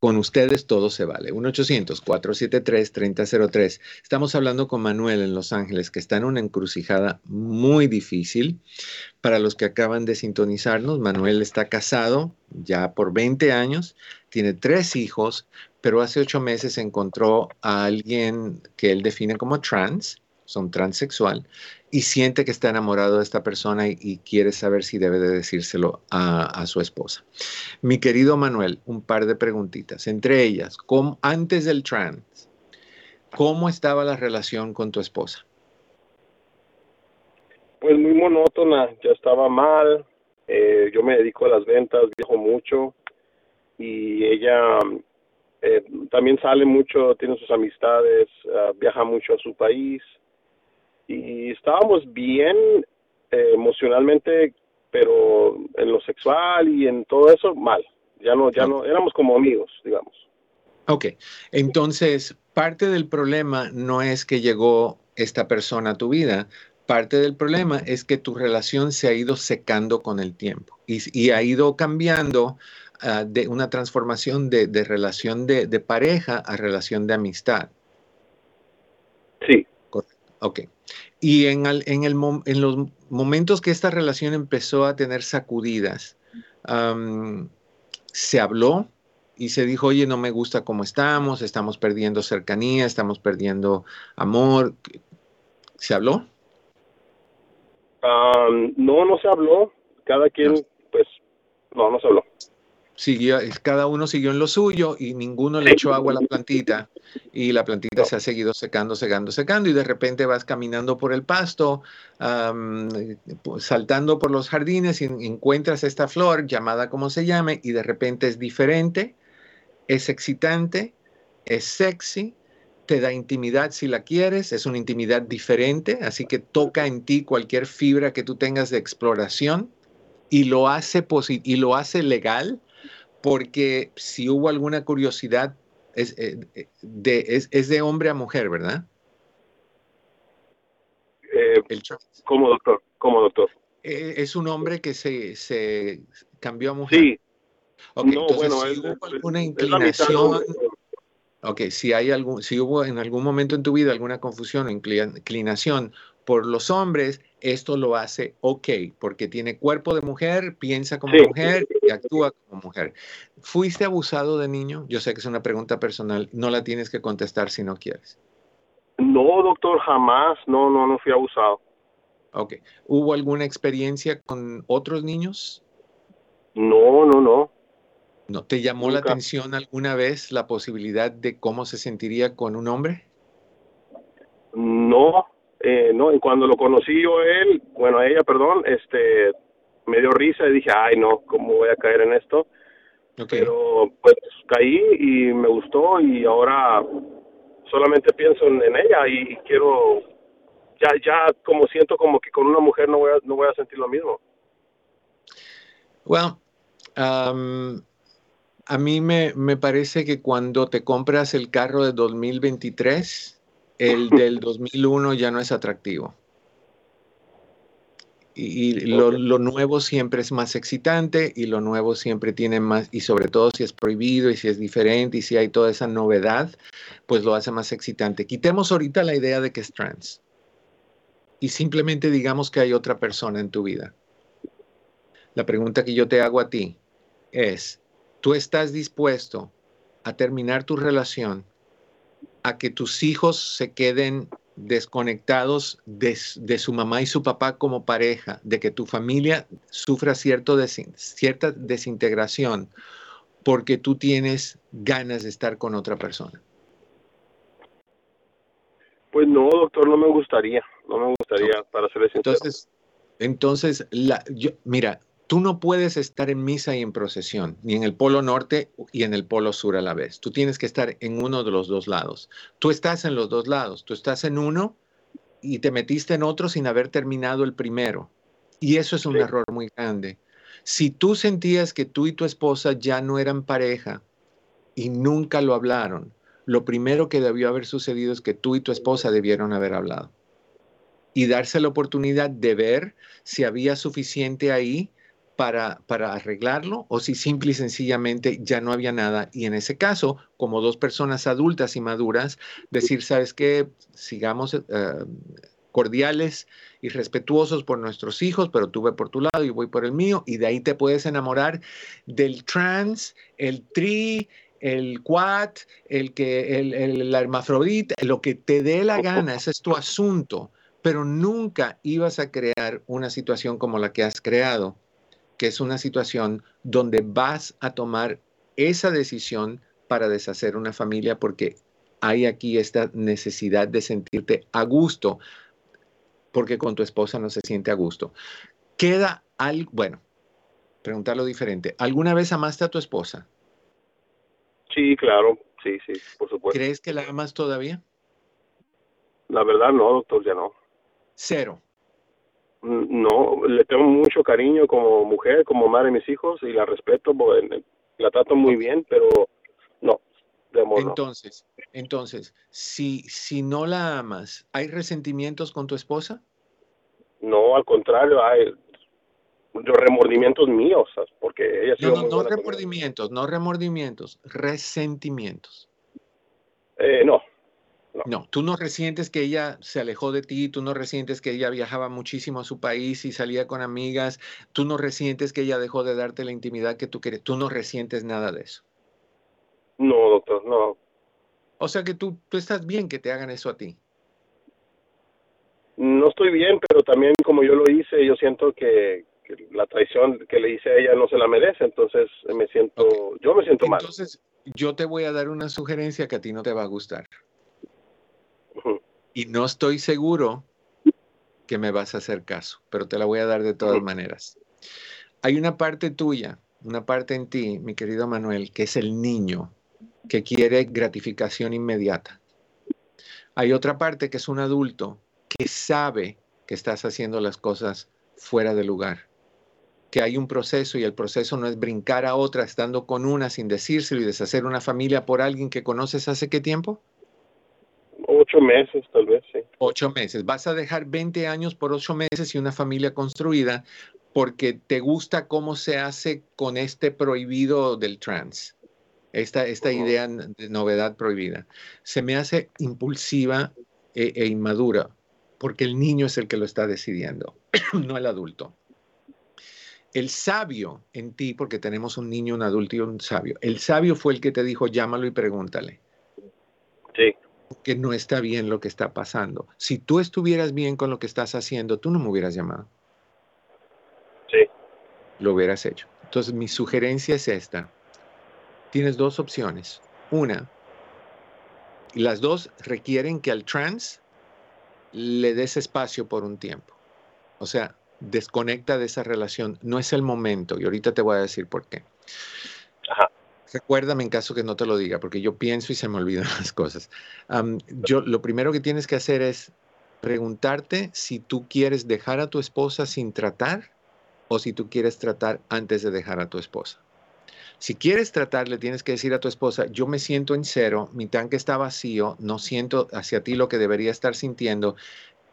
Con ustedes todo se vale. 1-800-473-3003. Estamos hablando con Manuel en Los Ángeles, que está en una encrucijada muy difícil. Para los que acaban de sintonizarnos, Manuel está casado ya por 20 años, tiene tres hijos, pero hace ocho meses encontró a alguien que él define como trans, son transexual, y siente que está enamorado de esta persona y, quiere saber si debe de decírselo a, su esposa. Mi querido Manuel, un par de preguntitas, entre ellas, antes del trans, ¿cómo estaba la relación con tu esposa? Pues muy monótona, ya estaba mal, eh, yo me dedico a las ventas, viajo mucho y ella eh, también sale mucho, tiene sus amistades, ah, viaja mucho a su país y estábamos bien eh, emocionalmente, pero en lo sexual y en todo eso mal. Ya no, ya no, éramos como amigos, digamos. Ok, entonces parte del problema no es que llegó esta persona a tu vida, parte del problema es que tu relación se ha ido secando con el tiempo y, ha ido cambiando ah, de una transformación de, relación de, de, pareja a relación de amistad. Sí. Ok. Y en, en, el, en, los momentos que esta relación empezó a tener sacudidas, se habló y se dijo, oye, no me gusta cómo estamos, estamos perdiendo cercanía, estamos perdiendo amor. ¿Se habló? no, no se habló. Cada quien, pues, no, no se habló siguió, cada uno siguió en lo suyo y ninguno le echó agua a la plantita y la plantita se ha seguido secando, secando, secando y de repente vas caminando por el pasto, pues, saltando por los jardines y encuentras esta flor llamada como se llame y de repente es diferente, es excitante, es sexy, te da intimidad si la quieres, es una intimidad diferente, así que toca en ti cualquier fibra que tú tengas de exploración y lo hace, y lo hace legal porque si hubo alguna curiosidad, es, eh, de, es, de hombre a mujer, ¿verdad? Eh, como doctor, como doctor. Eh, es un hombre que se, se cambió a mujer. Sí. no, bueno, si hubo alguna inclinación, ok, si hay algún, si hubo en algún momento en tu vida alguna confusión o inclinación por los hombres, esto lo hace ok, porque tiene cuerpo de mujer, piensa como mujer y actúa como mujer. ¿Fuiste abusado de niño? Yo sé que es una pregunta personal, no la tienes que contestar si no quieres. No, doctor, jamás, no, no, no fui abusado. Ok. ¿Hubo alguna experiencia con otros niños? No, no, no. ¿No te llamó la atención alguna vez la posibilidad de cómo se sentiría con un hombre? No, eh, no, y cuando lo conocí yo a él, bueno, a ella, perdón, este, me dio risa y dije, ay, no, ¿cómo voy a caer en esto? Pero pues caí y me gustó y ahora solamente pienso en, ella y quiero, ya, ya como siento como que con una mujer no voy a, no voy a sentir lo mismo. Well, um, a mí me, me parece que cuando te compras el carro de 2023, el del 2001 ya no es atractivo. Y, lo, nuevo siempre es más excitante y lo nuevo siempre tiene más, y sobre todo si es prohibido y si es diferente y si hay toda esa novedad, pues lo hace más excitante. Quitemos ahorita la idea de que es trans y simplemente digamos que hay otra persona en tu vida. La pregunta que yo te hago a ti es, ¿tú estás dispuesto a terminar tu relación a que tus hijos se queden desconectados de, su mamá y su papá como pareja, de que tu familia sufra cierto cierta desintegración porque tú tienes ganas de estar con otra persona? Pues no, doctor, no me gustaría, no me gustaría, para ser sincero. Entonces, entonces la, yo, mira, Tú no puedes estar en misa y en procesión, ni en el polo norte y en el polo sur a la vez. Tú tienes que estar en uno de los dos lados. Tú estás en los dos lados. Tú estás en uno y te metiste en otro sin haber terminado el primero. Y eso es un error muy grande. Si tú sentías que tú y tu esposa ya no eran pareja y nunca lo hablaron, lo primero que debió haber sucedido es que tú y tu esposa debieron haber hablado y darse la oportunidad de ver si había suficiente ahí para, para, arreglarlo o si simple y sencillamente ya no había nada. Y en ese caso, como dos personas adultas y maduras, decir, ¿sabes qué? Sigamos eh, cordiales y respetuosos por nuestros hijos, pero tú ve por tu lado y voy por el mío, y de ahí te puedes enamorar del trans, el tri, el quad, el que, el, el, hermafrodita, lo que te dé la gana, ese es tu asunto, pero nunca ibas a crear una situación como la que has creado que es una situación donde vas a tomar esa decisión para deshacer una familia porque hay aquí esta necesidad de sentirte a gusto porque con tu esposa no se siente a gusto. Queda algo, bueno, preguntarlo diferente. ¿Alguna vez amaste a tu esposa? Sí, claro, sí, sí, por supuesto. ¿Crees que la amas todavía? La verdad no, doctor, ya no. Cero. No, le tengo mucho cariño como mujer, como madre de mis hijos y la respeto, la trato muy bien, pero no, de amor Entonces, entonces, si, si no la amas, ¿hay resentimientos con tu esposa? No, al contrario, hay remordimientos míos, porque ella No, no, no remordimientos, no remordimientos, resentimientos. Eh, no, no. tú no resientes que ella se alejó de ti, tú no resientes que ella viajaba muchísimo a su país y salía con amigas, tú no resientes que ella dejó de darte la intimidad que tú quieres, tú no resientes nada de eso. No, doctor, no. O sea que tú, tú estás bien que te hagan eso a ti. No estoy bien, pero también como yo lo hice, yo siento que, la traición que le hice a ella no se la merece, entonces me siento, yo me siento mal. Entonces, yo te voy a dar una sugerencia que a ti no te va a gustar. Y no estoy seguro que me vas a hacer caso, pero te la voy a dar de todas maneras. Hay una parte tuya, una parte en ti, mi querido Manuel, que es el niño que quiere gratificación inmediata. Hay otra parte que es un adulto que sabe que estás haciendo las cosas fuera de lugar, que hay un proceso y el proceso no es brincar a otra estando con una sin decírselo y deshacer una familia por alguien que conoces hace qué tiempo? Ocho meses, tal vez, sí. Ocho meses. Vas a dejar 20 años por ocho meses y una familia construida porque te gusta cómo se hace con este prohibido del trans. Esta, esta idea de novedad prohibida. Se me hace impulsiva e, e inmadura porque el niño es el que lo está decidiendo, no el adulto. El sabio en ti, porque tenemos un niño, un adulto y un sabio, el sabio fue el que te dijo, llámalo y pregúntale. Sí que no está bien lo que está pasando. Si tú estuvieras bien con lo que estás haciendo, tú no me hubieras llamado. Sí. Lo hubieras hecho. Entonces, mi sugerencia es esta. Tienes dos opciones. Una, las dos requieren que al trans le des espacio por un tiempo. O sea, desconecta de esa relación. No es el momento. Y ahorita te voy a decir por qué. Recuérdame en caso que no te lo diga, porque yo pienso y se me olvidan las cosas. yo, lo primero que tienes que hacer es preguntarte si tú quieres dejar a tu esposa sin tratar o si tú quieres tratar antes de dejar a tu esposa. Si quieres tratar, le tienes que decir a tu esposa, yo me siento en cero, mi tanque está vacío, no siento hacia ti lo que debería estar sintiendo,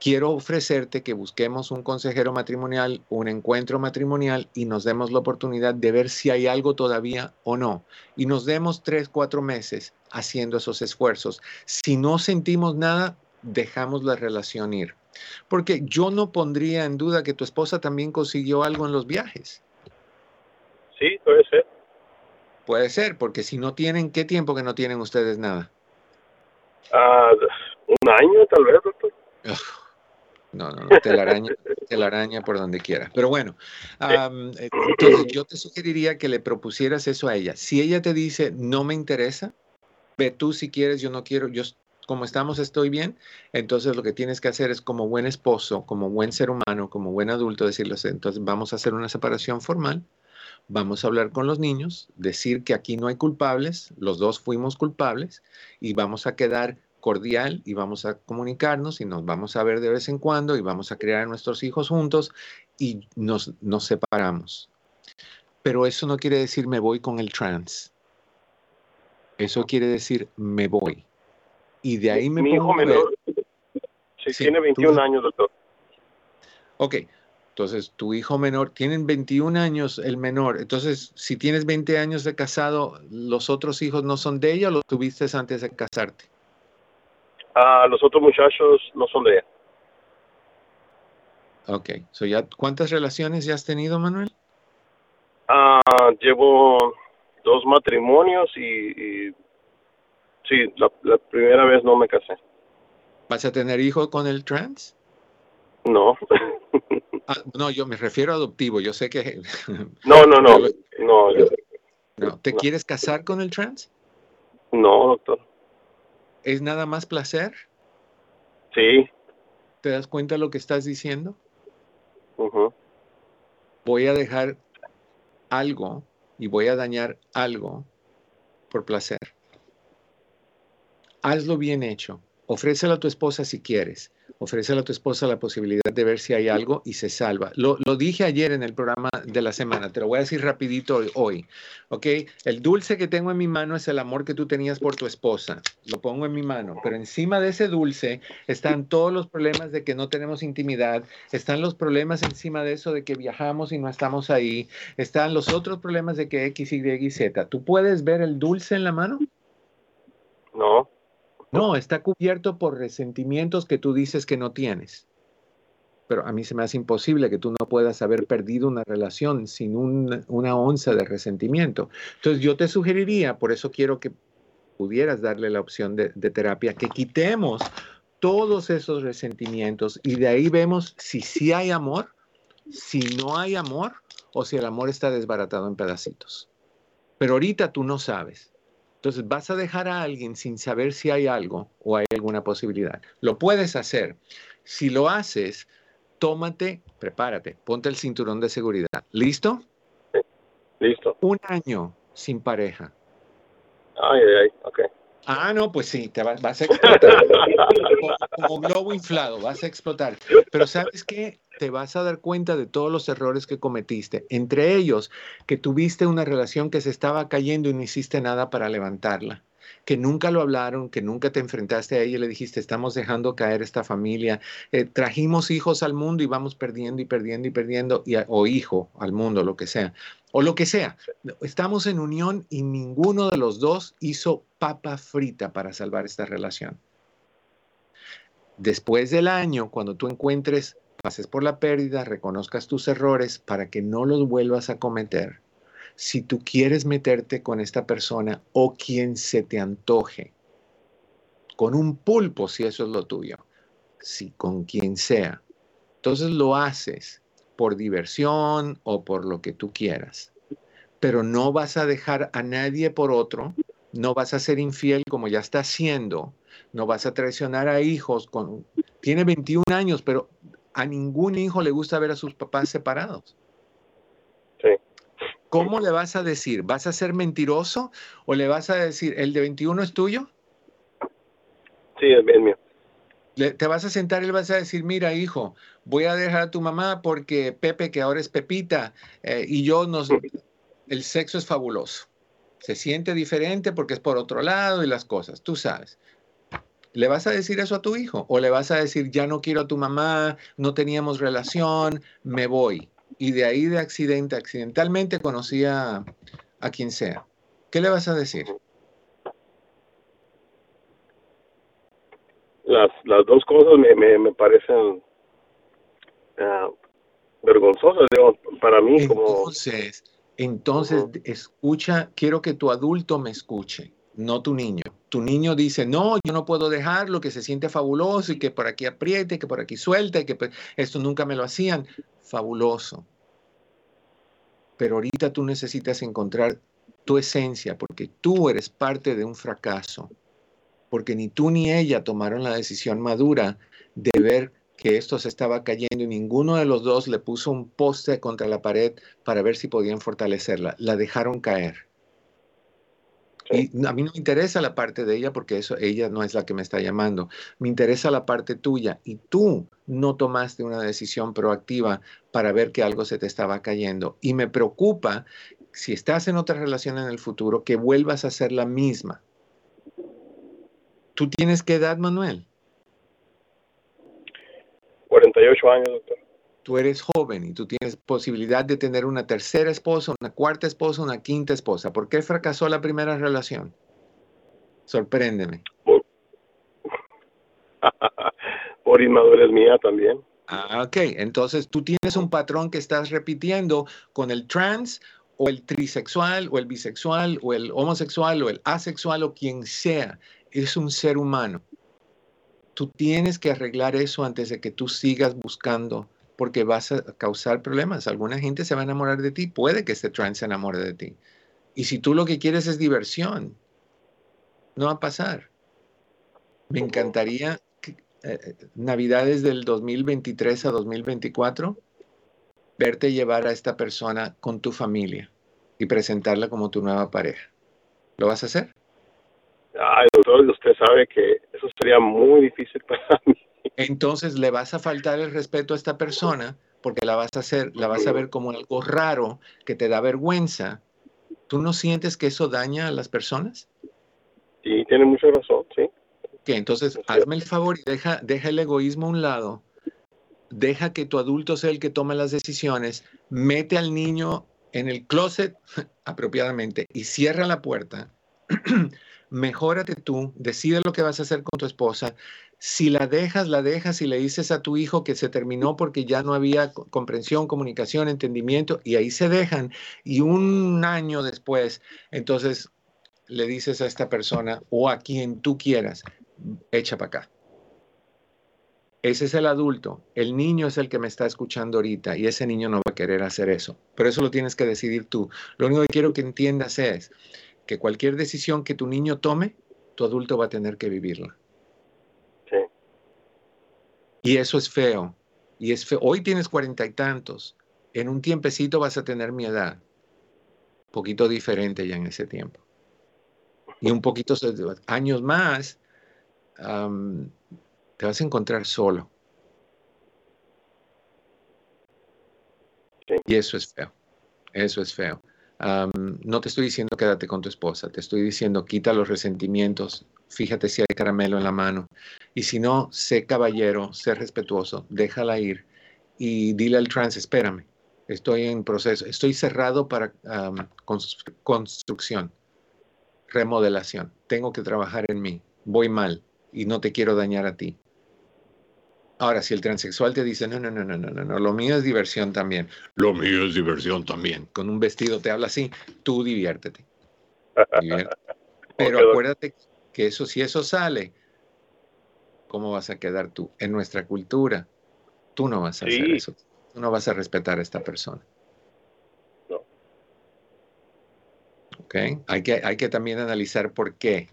quiero ofrecerte que busquemos un consejero matrimonial, un encuentro matrimonial y nos demos la oportunidad de ver si hay algo todavía o no. Y nos demos tres, cuatro meses haciendo esos esfuerzos. Si no sentimos nada, dejamos la relación ir. Porque yo no pondría en duda que tu esposa también consiguió algo en los viajes. Sí, puede ser. Puede ser, porque si no tienen, ¿qué tiempo que no tienen ustedes nada? Ah, un año tal vez, doctor. No, no, no, telaraña, araña por donde quiera. Pero bueno, entonces yo te sugeriría que le propusieras eso a ella. Si ella te dice, no me interesa, ve tú si quieres, yo no quiero, yo como estamos estoy bien, entonces lo que tienes que hacer es como buen esposo, como buen ser humano, como buen adulto, decirles, entonces vamos a hacer una separación formal, vamos a hablar con los niños, decir que aquí no hay culpables, los dos fuimos culpables y vamos a quedar cordial y vamos a comunicarnos y nos vamos a ver de vez en cuando y vamos a criar a nuestros hijos juntos y nos, nos separamos. Pero eso no quiere decir me voy con el trans. Eso quiere decir me voy. Y de ahí me Mi hijo pongo menor, sí, Sí, tiene tú- 21 años, doctor. Ok, entonces tu hijo menor, tienen 21 años el menor, entonces si tienes 20 años de casado, ¿los otros hijos no son de ella o los tuviste antes de casarte? Ah, los otros muchachos no son de ella. Ok, so ya, ¿cuántas relaciones ya has tenido, Manuel? Ah, llevo dos matrimonios y, y sí, la, la primera vez no me casé. ¿Vas a tener hijo con el trans? No, Ah, no, yo me refiero a adoptivo, yo sé que... no, no, no, no, yo- No, ¿Te quieres casar con el trans? no, doctor. ¿Es nada más placer? Sí, ¿Te das cuenta de lo que estás diciendo? Voy a dejar algo y voy a dañar algo por placer. Hazlo bien hecho. Ofrécelo a tu esposa si quieres. Ofrécelo a tu esposa la posibilidad de ver si hay algo y se salva. Lo, lo dije ayer en el programa de la semana, te lo voy a decir rapidito hoy- hoy. ¿Ok? El dulce que tengo en mi mano es el amor que tú tenías por tu esposa. Lo pongo en mi mano. Pero encima de ese dulce están todos los problemas de que no tenemos intimidad. Están los problemas encima de eso de que viajamos y no estamos ahí. Están los otros problemas de que X, Y y Z. ¿Tú puedes ver el dulce en la mano? no, No, está cubierto por resentimientos que tú dices que no tienes. Pero a mí se me hace imposible que tú no puedas haber perdido una relación sin un- una onza de resentimiento. Entonces yo te sugeriría, por eso quiero que pudieras darle la opción de, de terapia, que quitemos todos esos resentimientos y de ahí vemos si sí hay amor, si no hay amor o si el amor está desbaratado en pedacitos. Pero ahorita tú no sabes. Entonces vas a dejar a alguien sin saber si hay algo o hay alguna posibilidad. Lo puedes hacer. Si lo haces, tómate, prepárate, ponte el cinturón de seguridad. ¿Listo? listo. Un año sin pareja. Ay, ay, ay, ok. Ah, no, pues sí, te vas, vas a explotar. Como, como globo inflado, vas a explotar. Pero ¿sabes qué? Te vas a dar cuenta de todos los errores que cometiste. Entre ellos, que tuviste una relación que se estaba cayendo y no hiciste nada para levantarla. Que nunca lo hablaron, que nunca te enfrentaste a ella y le dijiste, estamos dejando caer esta familia. Eh, trajimos hijos al mundo y vamos perdiendo y perdiendo y perdiendo, y o hijo al mundo, lo que sea. O lo que sea. Estamos en unión y ninguno de los dos hizo papa frita para salvar esta relación. Después del año, cuando tú encuentres, pases por la pérdida, reconozcas tus errores para que no los vuelvas a cometer. Si tú quieres meterte con esta persona o quien se te antoje, con un pulpo, si eso es lo tuyo, si con quien sea, entonces lo haces por diversión o por lo que tú quieras pero no vas a dejar a nadie por otro, no vas a ser infiel como ya está haciendo, no vas a traicionar a hijos con tiene 21 años, pero a ningún hijo le gusta ver a sus papás separados. Sí. ¿Cómo le vas a decir? ¿Vas a ser mentiroso o le vas a decir el de 21 es tuyo? Sí, es mío. Te vas a sentar y le vas a decir, mira, hijo, voy a dejar a tu mamá porque Pepe, que ahora es Pepita, eh, y yo nos... El sexo es fabuloso. Se siente diferente porque es por otro lado y las cosas, tú sabes. ¿Le vas a decir eso a tu hijo? ¿O le vas a decir, ya no quiero a tu mamá, no teníamos relación, me voy? Y de ahí de accidente, accidentalmente conocí a quien sea. ¿Qué le vas a decir? Las, las dos cosas me, me, me parecen ah, vergonzosas, digo, para mí como... Entonces, entonces escucha, quiero que tu adulto me escuche, no tu niño. Tu niño dice, no, yo no puedo dejarlo, que se siente fabuloso y que por aquí apriete, que por aquí suelte, que pues, esto nunca me lo hacían. Fabuloso. Pero ahorita tú necesitas encontrar tu esencia porque tú eres parte de un fracaso. Porque ni tú ni ella tomaron la decisión madura de ver que esto se estaba cayendo y ninguno de los dos le puso un poste contra la pared para ver si podían fortalecerla. La dejaron caer. Y a mí no me interesa la parte de ella porque eso ella no es la que me está llamando. Me interesa la parte tuya y tú no tomaste una decisión proactiva para ver que algo se te estaba cayendo. Y me preocupa si estás en otra relación en el futuro que vuelvas a ser la misma. ¿Tú tienes qué edad, Manuel? 48 años, doctor. Tú eres joven y tú tienes posibilidad de tener una tercera esposa, una cuarta esposa, una quinta esposa. ¿Por qué fracasó la primera relación? Sorpréndeme. Por, por inmadurez mía también. Ah, ok. Entonces tú tienes un patrón que estás repitiendo con el trans o el trisexual o el bisexual o el homosexual o el asexual o quien sea. Es un ser humano. Tú tienes que arreglar eso antes de que tú sigas buscando porque vas a causar problemas. Alguna gente se va a enamorar de ti, puede que este trans se enamore de ti. Y si tú lo que quieres es diversión, no va a pasar. Me encantaría que, eh, eh, Navidades del 2023 a 2024 verte llevar a esta persona con tu familia y presentarla como tu nueva pareja. ¿Lo vas a hacer? Ay, usted sabe que eso sería muy difícil para mí entonces le vas a faltar el respeto a esta persona porque la vas a hacer, la vas a ver como algo raro que te da vergüenza. ¿Tú no sientes que eso daña a las personas? Sí, tiene mucha razón, sí. Que entonces hazme el favor y deja, deja el egoísmo a un lado, deja que tu adulto sea el que tome las decisiones, mete al niño en el closet apropiadamente y cierra la puerta. Mejórate tú, decide lo que vas a hacer con tu esposa, si la dejas, la dejas y le dices a tu hijo que se terminó porque ya no había comprensión, comunicación, entendimiento, y ahí se dejan. Y un año después, entonces le dices a esta persona o a quien tú quieras, echa para acá. Ese es el adulto. El niño es el que me está escuchando ahorita y ese niño no va a querer hacer eso. Pero eso lo tienes que decidir tú. Lo único que quiero que entiendas es que cualquier decisión que tu niño tome, tu adulto va a tener que vivirla. Y eso es feo. Y es feo. Hoy tienes cuarenta y tantos. En un tiempecito vas a tener mi edad. Un poquito diferente ya en ese tiempo. Y un poquito años más, te vas a encontrar solo. Y eso es feo. Eso es feo. No te estoy diciendo quédate con tu esposa, te estoy diciendo quita los resentimientos, fíjate si hay caramelo en la mano. Y si no, sé caballero, sé respetuoso, déjala ir y dile al trans, espérame, estoy en proceso, estoy cerrado para construcción, remodelación, tengo que trabajar en mí, voy mal y no te quiero dañar a ti. Ahora, si el transexual te dice, no, no, no, no, no, no, no, lo mío es diversión también, lo mío es diversión también, con un vestido te habla así, tú diviértete. Pero acuérdate que eso, si eso sale, ¿cómo vas a quedar tú? En nuestra cultura, tú no vas a hacer eso. Tú no vas a respetar a esta persona. No. ¿Ok? Hay que, hay que también analizar por qué.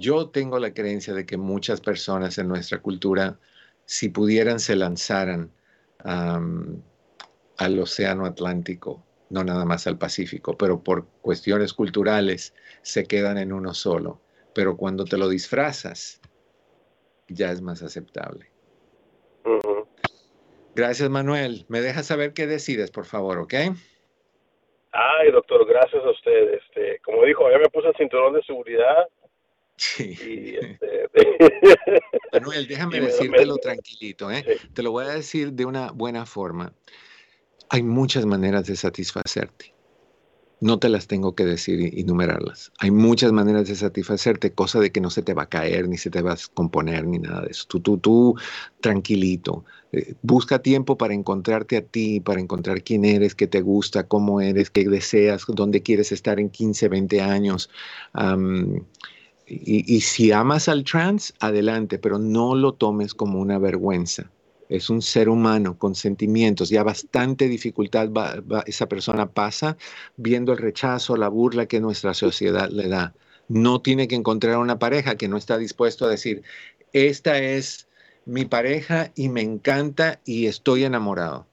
Yo tengo la creencia de que muchas personas en nuestra cultura, si pudieran, se lanzaran al Océano Atlántico no nada más al Pacífico, pero por cuestiones culturales se quedan en uno solo. Pero cuando te lo disfrazas, ya es más aceptable. Gracias, Manuel. Me dejas saber qué decides, por favor, ¿ok? Ay, doctor, gracias a usted. Este, como dijo, ya me puse el cinturón de seguridad. Sí. Este, Manuel, déjame decírtelo tranquilito, ¿eh? Te lo voy a decir de una buena forma. Hay muchas maneras de satisfacerte. No te las tengo que decir y numerarlas. Hay muchas maneras de satisfacerte, cosa de que no se te va a caer, ni se te va a componer, ni nada de eso. Tú, tú, tú, tranquilito. Eh, busca tiempo para encontrarte a ti, para encontrar quién eres, qué te gusta, cómo eres, qué deseas, dónde quieres estar en 15, 20 años. Y, si amas al trans, adelante, pero no lo tomes como una vergüenza es un ser humano con sentimientos, ya bastante dificultad esa persona pasa viendo el rechazo, la burla que nuestra sociedad le da. no tiene que encontrar una pareja que no está dispuesto a decir, esta es mi pareja y me encanta y estoy enamorado.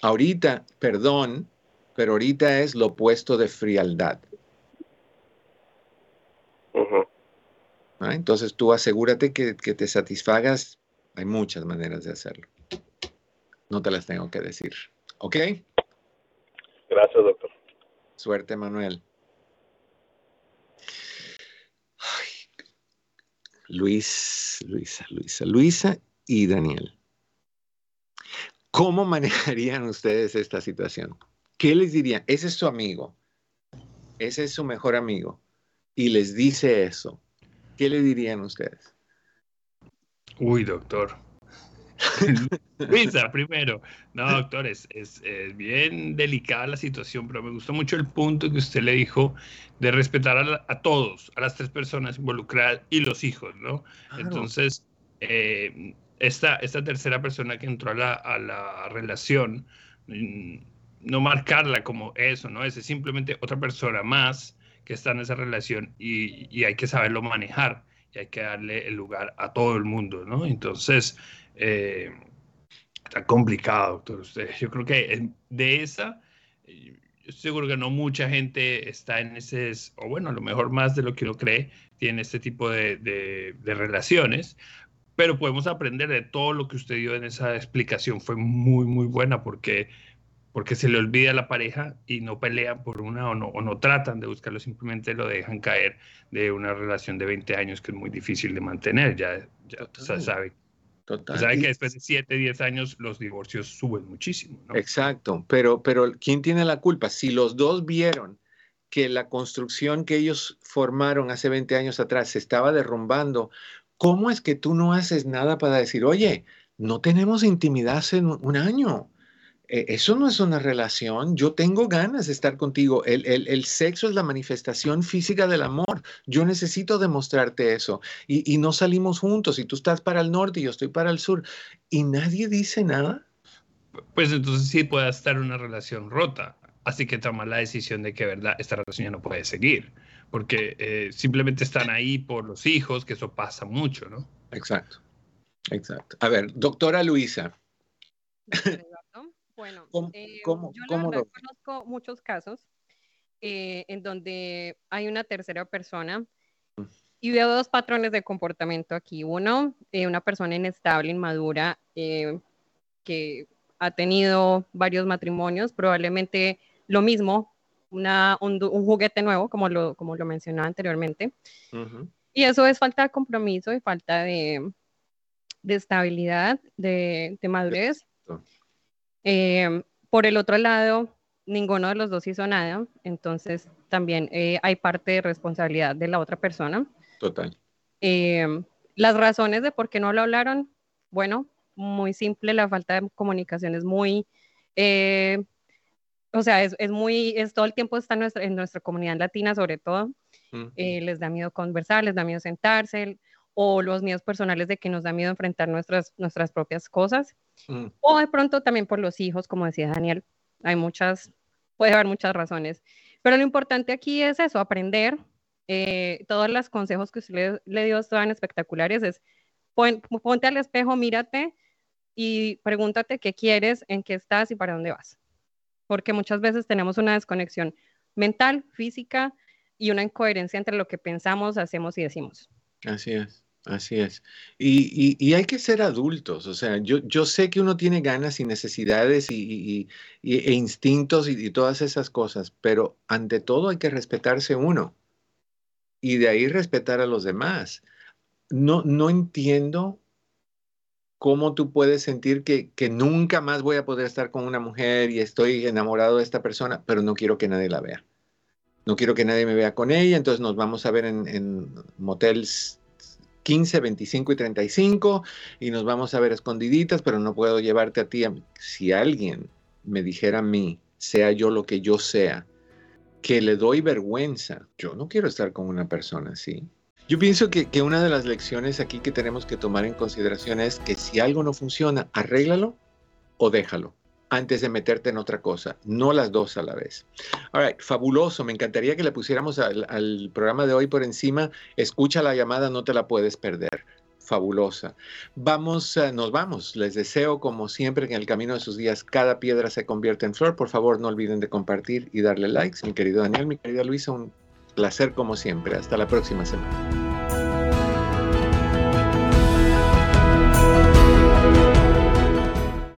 Ahorita, perdón, pero ahorita es lo opuesto de frialdad. Entonces tú asegúrate que, que te satisfagas. Hay muchas maneras de hacerlo. No te las tengo que decir. ¿Ok? Gracias, doctor. Suerte, Manuel. Luis, Luisa, Luisa, Luisa y Daniel. ¿Cómo manejarían ustedes esta situación? ¿Qué les dirían? Ese es su amigo, ese es su mejor amigo y les dice eso. ¿Qué le dirían ustedes? Uy, doctor. Luisa, primero. No, doctor, es, bien delicada la situación, pero me gustó mucho el punto que usted le dijo de respetar a, todos, a las tres personas involucradas y los hijos, ¿no? Entonces, eh, esta, esta tercera persona que entró a la, a la relación, mm, no marcarla como eso, ¿no? Es simplemente otra persona más que está en esa relación y, y hay que saberlo manejar y hay que darle el lugar a todo el mundo, ¿no? Entonces, eh, está complicado, doctor. Usted, yo creo que de esa, eh, seguro que no mucha gente está en ese, o bueno, a lo mejor más de lo que uno cree, tiene este tipo de, de, de relaciones, pero podemos aprender de todo lo que usted dio en esa explicación. Fue muy, muy buena porque porque se le olvida a la pareja y no pelean por una o no, o no tratan de buscarlo, simplemente lo dejan caer de una relación de 20 años que es muy difícil de mantener. Ya, ya sabe Total. Saben que después de 7, 10 años los divorcios suben muchísimo. ¿no? Exacto, pero, pero ¿quién tiene la culpa? Si los dos vieron que la construcción que ellos formaron hace 20 años atrás se estaba derrumbando, ¿cómo es que tú no haces nada para decir, oye, no tenemos intimidad hace un año? E, eso no es una relación. Yo tengo ganas de estar contigo. El, sexo es la manifestación física del amor. Yo necesito demostrarte eso. Y, no salimos juntos. Y tú estás para el norte y yo estoy para el sur. Y nadie dice nada. Pues entonces sí puede estar una relación rota. Así que toma la decisión de que, verdad, esta relación ya no puede seguir. Porque eh, simplemente están ahí por los hijos, que eso pasa mucho, ¿no? Exacto. Exacto. A ver, doctora Luisa. Bueno, eh, yo conozco muchos casos eh, en donde hay una tercera persona mm. y veo dos patrones de comportamiento aquí. Uno, eh, una persona inestable, inmadura, que ha tenido varios matrimonios, probablemente lo mismo, una, un, juguete nuevo, como lo, como lo mencionaba anteriormente. Y eso es falta de compromiso y falta de, de estabilidad, de, de madurez. Eh, por el otro lado, ninguno de los dos hizo nada, entonces también eh, hay parte de responsabilidad de la otra persona. Total. Eh, las razones de por qué no lo hablaron, bueno, muy simple, la falta de comunicación es muy, o sea, es, es, muy, es todo el tiempo está en nuestra, en nuestra comunidad latina sobre todo, les da miedo conversar, les da miedo sentarse, o los miedos personales de que nos da miedo enfrentar nuestras, nuestras propias cosas, mm. o de pronto también por los hijos, como decía Daniel, hay muchas, puede haber muchas razones, pero lo importante aquí es eso, aprender, eh, todos los consejos que usted le, dio estaban espectaculares, es ponte al espejo, mírate y pregúntate qué quieres, en qué estás y para dónde vas, porque muchas veces tenemos una desconexión mental, física y una incoherencia entre lo que pensamos, hacemos y decimos. Así es. Así es. Y, hay que ser adultos, o sea, yo, yo sé que uno tiene ganas y necesidades y, e instintos y, todas esas cosas, pero ante todo hay que respetarse uno y de ahí respetar a los demás. No, no entiendo cómo tú puedes sentir que, que nunca más voy a poder estar con una mujer y estoy enamorado de esta persona, pero no quiero que nadie la vea. No quiero que nadie me vea con ella, entonces nos vamos a ver en, motels 15, 25 y 35 y nos vamos a ver escondiditas, pero no puedo llevarte a ti. Si alguien me dijera a mí, sea yo lo que yo sea, que le doy vergüenza, yo no quiero estar con una persona así. Yo pienso que, que una de las lecciones aquí que tenemos que tomar en consideración es que si algo no funciona, arréglalo o déjalo. Antes de meterte en otra cosa, no las dos a la vez. All right, fabuloso, me encantaría que le pusiéramos al, programa de hoy por encima, escucha la llamada, no te la puedes perder fabulosa. Vamos, eh, nos vamos. Les deseo, como siempre, que en el camino de sus días cada piedra se convierta en flor. Por favor, no olviden de compartir y darle likes. Mi querido Daniel, mi querida Luisa, un placer como siempre. Hasta la próxima semana.